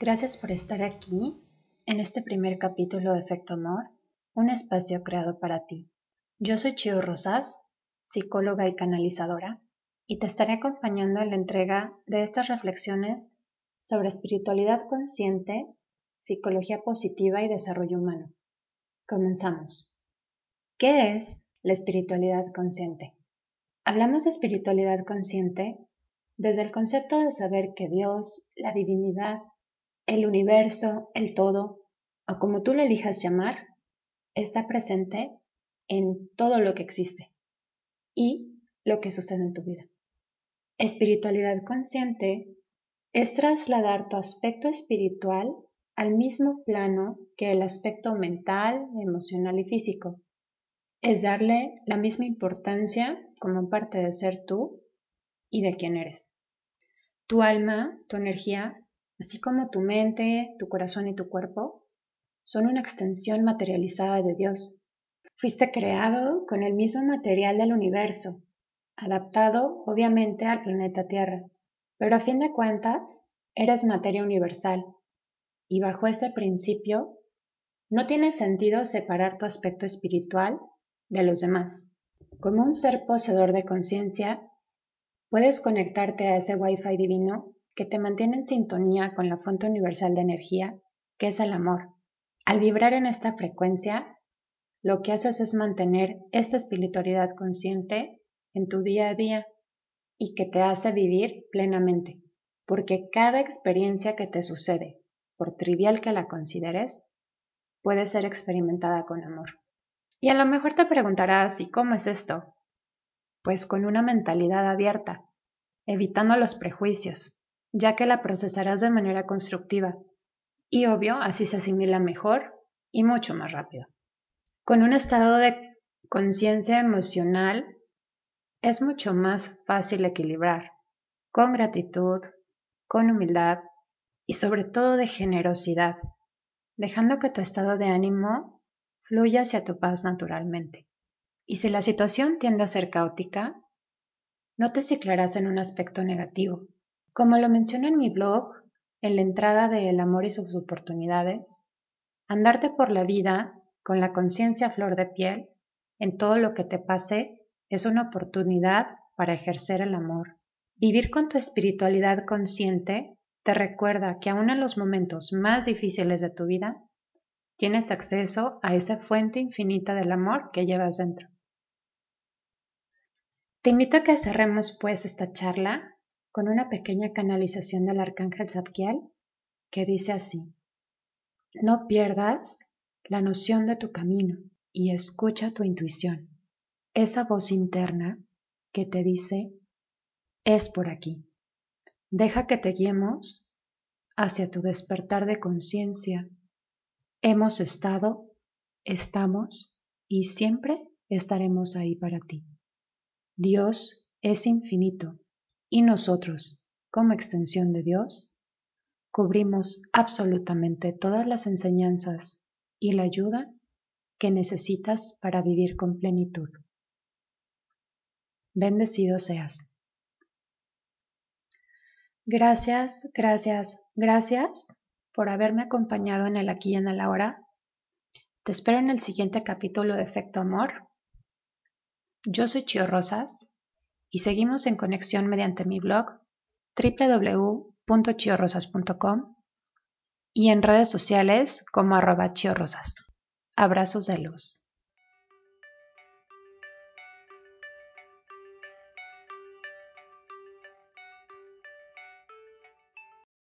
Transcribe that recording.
Gracias por estar aquí en este primer capítulo de Efecto Amor, un espacio creado para ti. Yo soy Chio Rosas, psicóloga y canalizadora, y te estaré acompañando en la entrega de estas reflexiones sobre espiritualidad consciente, psicología positiva y desarrollo humano. Comenzamos. ¿Qué es la espiritualidad consciente? Hablamos de espiritualidad consciente desde el concepto de saber que Dios, la divinidad, el universo, el todo, o como tú lo elijas llamar, está presente en todo lo que existe y lo que sucede en tu vida. Espiritualidad consciente es trasladar tu aspecto espiritual al mismo plano que el aspecto mental, emocional y físico. Es darle la misma importancia como parte de ser tú y de quién eres. Tu alma, tu energía, así como tu mente, tu corazón y tu cuerpo, son una extensión materializada de Dios. Fuiste creado con el mismo material del universo, adaptado obviamente al planeta Tierra, pero a fin de cuentas eres materia universal y bajo ese principio no tiene sentido separar tu aspecto espiritual de los demás. Como un ser poseedor de conciencia, puedes conectarte a ese Wi-Fi divino que te mantiene en sintonía con la fuente universal de energía, que es el amor. Al vibrar en esta frecuencia, lo que haces es mantener esta espiritualidad consciente en tu día a día y que te hace vivir plenamente, porque cada experiencia que te sucede, por trivial que la consideres, puede ser experimentada con amor. Y a lo mejor te preguntarás, ¿y cómo es esto? Pues con una mentalidad abierta, evitando los prejuicios, ya que la procesarás de manera constructiva y obvio así se asimila mejor y mucho más rápido. Con un estado de conciencia emocional es mucho más fácil equilibrar, con gratitud, con humildad y sobre todo de generosidad, dejando que tu estado de ánimo fluya hacia tu paz naturalmente. Y si la situación tiende a ser caótica, no te ciclarás en un aspecto negativo, como lo menciono en mi blog, en la entrada de El amor y sus oportunidades, andarte por la vida con la conciencia flor de piel en todo lo que te pase es una oportunidad para ejercer el amor. Vivir con tu espiritualidad consciente te recuerda que aun en los momentos más difíciles de tu vida, tienes acceso a esa fuente infinita del amor que llevas dentro. Te invito a que cerremos pues esta charla con una pequeña canalización del arcángel Zadkiel que dice así: No pierdas la noción de tu camino y escucha tu intuición, esa voz interna que te dice: es por aquí. Deja que te guiemos hacia tu despertar de conciencia. Hemos estado, estamos y siempre estaremos ahí para ti. Dios es infinito y nosotros, como extensión de Dios, cubrimos absolutamente todas las enseñanzas y la ayuda que necesitas para vivir con plenitud. Bendecido seas. Gracias, gracias, gracias por haberme acompañado en el aquí y en el ahora. Te espero en el siguiente capítulo de Efecto Amor. Yo soy Chio Rosas y seguimos en conexión mediante mi blog www.chiorrosas.com y en redes sociales como arroba chiorrosas. Abrazos de luz.